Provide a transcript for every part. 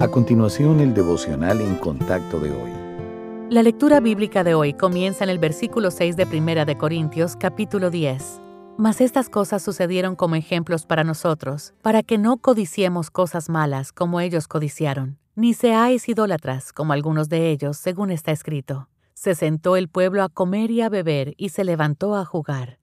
A continuación, el devocional en contacto de hoy. La lectura bíblica de hoy comienza en el versículo 6 de Primera de Corintios, capítulo 10. Mas estas cosas sucedieron como ejemplos para nosotros, para que no codiciemos cosas malas como ellos codiciaron, ni seáis idólatras como algunos de ellos, según está escrito. Se sentó el pueblo a comer y a beber y se levantó a jugar.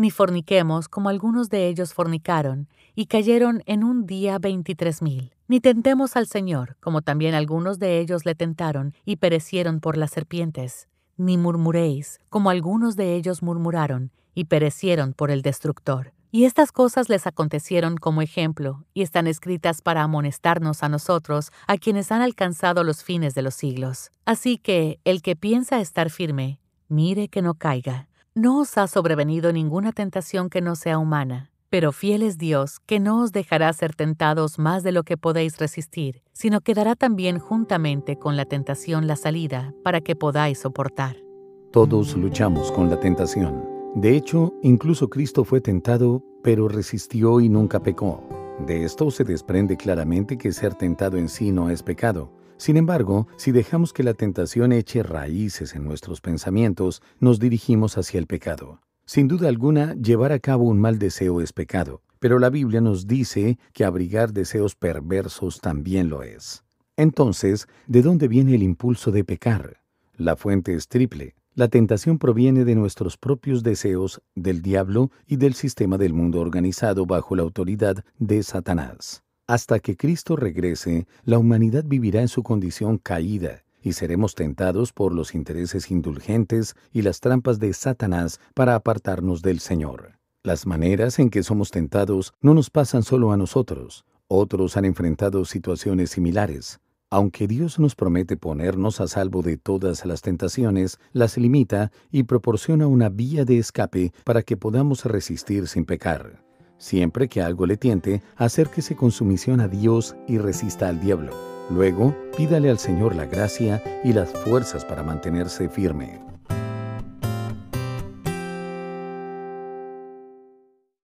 Ni forniquemos como algunos de ellos fornicaron, y cayeron en un día veintitrés mil. Ni tentemos al Señor, como también algunos de ellos le tentaron y perecieron por las serpientes. Ni murmuréis, como algunos de ellos murmuraron y perecieron por el destructor. Y estas cosas les acontecieron como ejemplo, y están escritas para amonestarnos a nosotros, a quienes han alcanzado los fines de los siglos. Así que el que piensa estar firme, mire que no caiga. No os ha sobrevenido ninguna tentación que no sea humana, pero fiel es Dios, que no os dejará ser tentados más de lo que podéis resistir, sino que dará también juntamente con la tentación la salida, para que podáis soportar. Todos luchamos con la tentación. De hecho, incluso Cristo fue tentado, pero resistió y nunca pecó. De esto se desprende claramente que ser tentado en sí no es pecado. Sin embargo, si dejamos que la tentación eche raíces en nuestros pensamientos, nos dirigimos hacia el pecado. Sin duda alguna, llevar a cabo un mal deseo es pecado, pero la Biblia nos dice que abrigar deseos perversos también lo es. Entonces, ¿de dónde viene el impulso de pecar? La fuente es triple. La tentación proviene de nuestros propios deseos, del diablo y del sistema del mundo organizado bajo la autoridad de Satanás. Hasta que Cristo regrese, la humanidad vivirá en su condición caída y seremos tentados por los intereses indulgentes y las trampas de Satanás para apartarnos del Señor. Las maneras en que somos tentados no nos pasan solo a nosotros. Otros han enfrentado situaciones similares. Aunque Dios nos promete ponernos a salvo de todas las tentaciones, las limita y proporciona una vía de escape para que podamos resistir sin pecar. Siempre que algo le tiente, acérquese con sumisión a Dios y resista al diablo. Luego, pídale al Señor la gracia y las fuerzas para mantenerse firme.